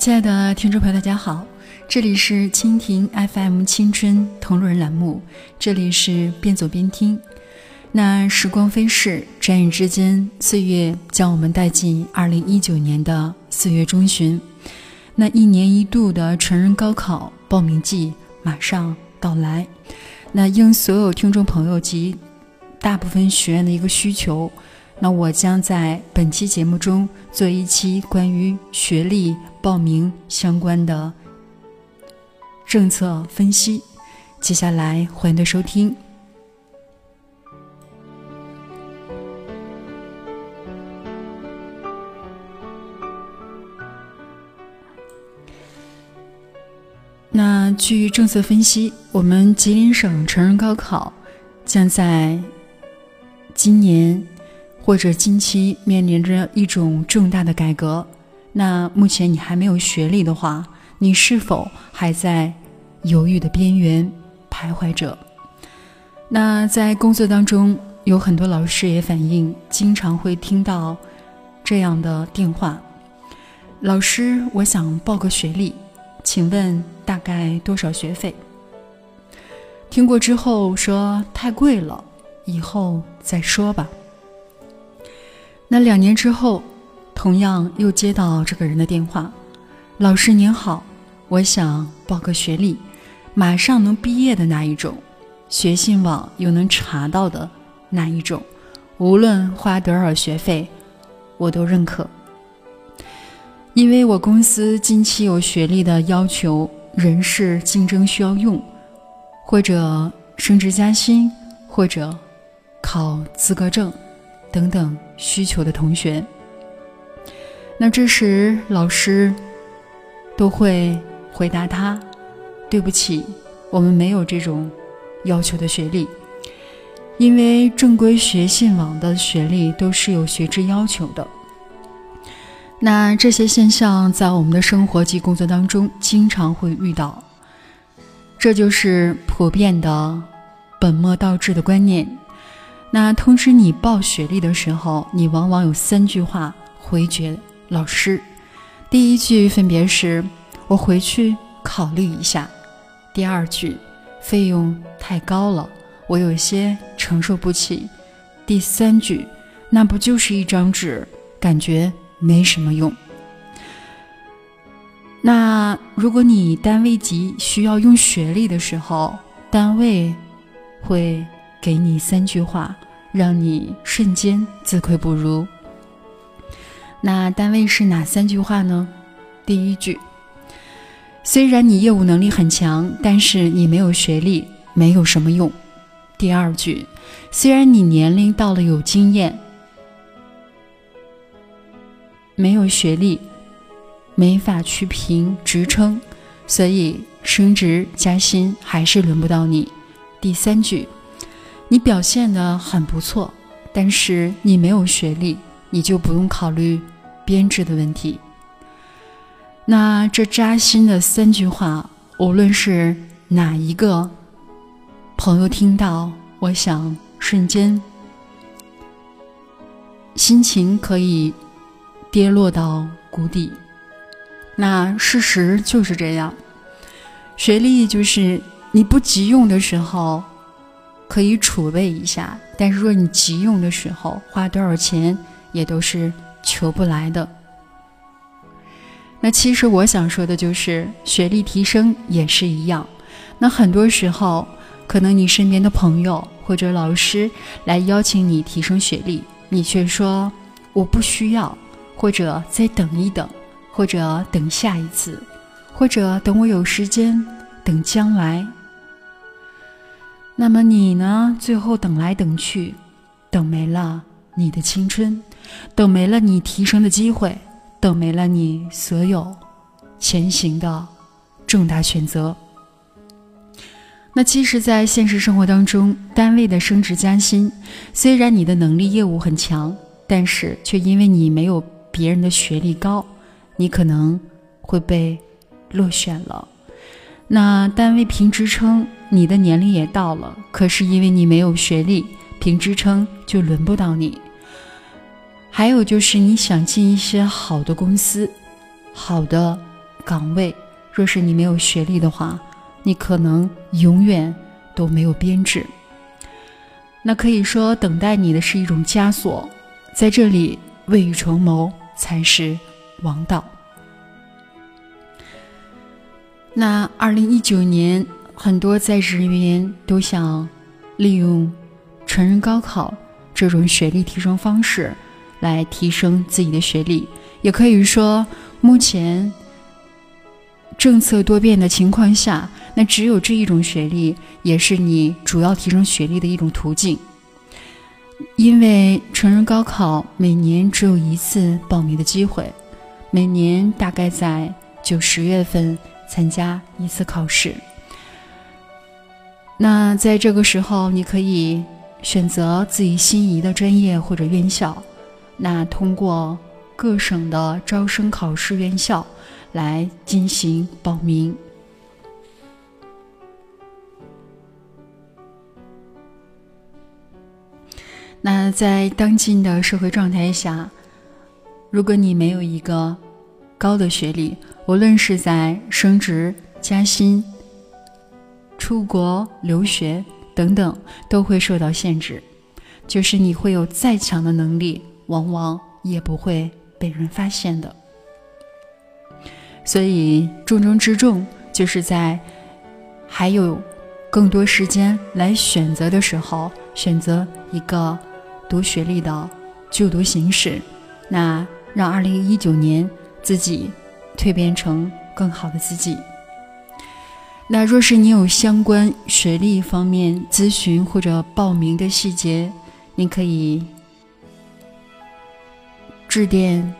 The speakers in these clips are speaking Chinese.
亲爱的听众朋友，大家好，这里是蜻蜓 FM 青春同路人栏目，这里是边走边听。那时光飞逝，转眼之间，岁月将我们带进二零一九年的四月中旬。那一年一度的成人高考报名季马上到来。那应所有听众朋友及大部分学员的一个需求，那我将在本期节目中做一期关于学历。报名相关的政策分析，接下来欢迎的收听。那据政策分析，我们吉林省成人高考将在今年或者近期面临着一种重大的改革。那目前你还没有学历的话，你是否还在犹豫的边缘徘徊着？那在工作当中，有很多老师也反映，经常会听到这样的电话：“老师，我想报个学历，请问大概多少学费？”听过之后说太贵了，以后再说吧。那两年之后。同样又接到这个人的电话，老师您好，我想报个学历，马上能毕业的那一种，学信网又能查到的那一种，无论花多少学费，我都认可。因为我公司近期有学历的要求，人事竞争需要用，或者升职加薪，或者考资格证等等需求的同学。那这时，老师都会回答他：“对不起，我们没有这种要求的学历，因为正规学信网的学历都是有学制要求的。”那这些现象在我们的生活及工作当中经常会遇到，这就是普遍的本末倒置的观念。那通知你报学历的时候，你往往有三句话回绝。老师，第一句分别是“我回去考虑一下”，第二句“费用太高了，我有些承受不起”，第三句“那不就是一张纸，感觉没什么用”。那如果你单位级需要用学历的时候，单位会给你三句话，让你瞬间自愧不如。那单位是哪三句话呢？第一句，虽然你业务能力很强，但是你没有学历，没有什么用。第二句，虽然你年龄到了有经验，没有学历，没法去评职称，所以升职加薪还是轮不到你。第三句，你表现的很不错，但是你没有学历。你就不用考虑编制的问题。那这扎心的三句话，无论是哪一个朋友听到，我想瞬间心情可以跌落到谷底。那事实就是这样，学历就是你不急用的时候可以储备一下，但是若你急用的时候，花多少钱？也都是求不来的。那其实我想说的就是，学历提升也是一样。那很多时候，可能你身边的朋友或者老师来邀请你提升学历，你却说我不需要，或者再等一等，或者等下一次，或者等我有时间，等将来。那么你呢？最后等来等去，等没了你的青春。等没了你提升的机会，等没了你所有前行的重大选择。那其实，在现实生活当中，单位的升职加薪，虽然你的能力业务很强，但是却因为你没有别人的学历高，你可能会被落选了。那单位评职称，你的年龄也到了，可是因为你没有学历，评职称就轮不到你。还有就是，你想进一些好的公司、好的岗位，若是你没有学历的话，你可能永远都没有编制。那可以说，等待你的是一种枷锁，在这里未雨绸缪才是王道。那二零一九年，很多在职人员都想利用成人高考这种学历提升方式来提升自己的学历，也可以说，目前政策多变的情况下。那只有这一种学历，也是你主要提升学历的一种途径。因为成人高考每年只有一次报名的机会，每年大概在九十月份参加一次考试。那在这个时候，你可以选择自己心仪的专业或者院校，那通过各省的招生考试院校来进行报名。那在当今的社会状态下，如果你没有一个高的学历，无论是在升职加薪、出国留学等等，都会受到限制。就是你会有再强的能力，往往也不会被人发现的。所以重中之重，就是在还有更多时间来选择的时候，选择一个。读学历的就读形式，那让二零一九年自己蜕变成更好的自己。那若是你有相关学历方面咨询或者报名的细节，您可以致电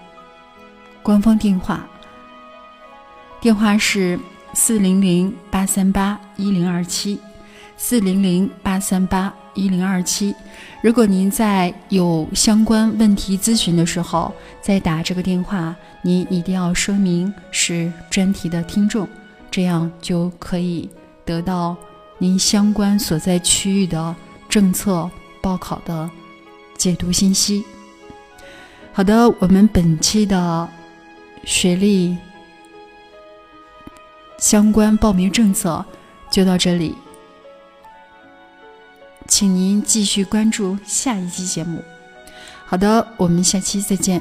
官方电话，电话是四零零八三八一零二七，四零零八三八。一零二七，如果您在有相关问题咨询的时候，再打这个电话，您一定要说明是专题的听众，这样就可以得到您相关所在区域的政策报考的解读信息。好的，我们本期的学历相关报名政策就到这里。请您继续关注下一期节目。好的，我们下期再见。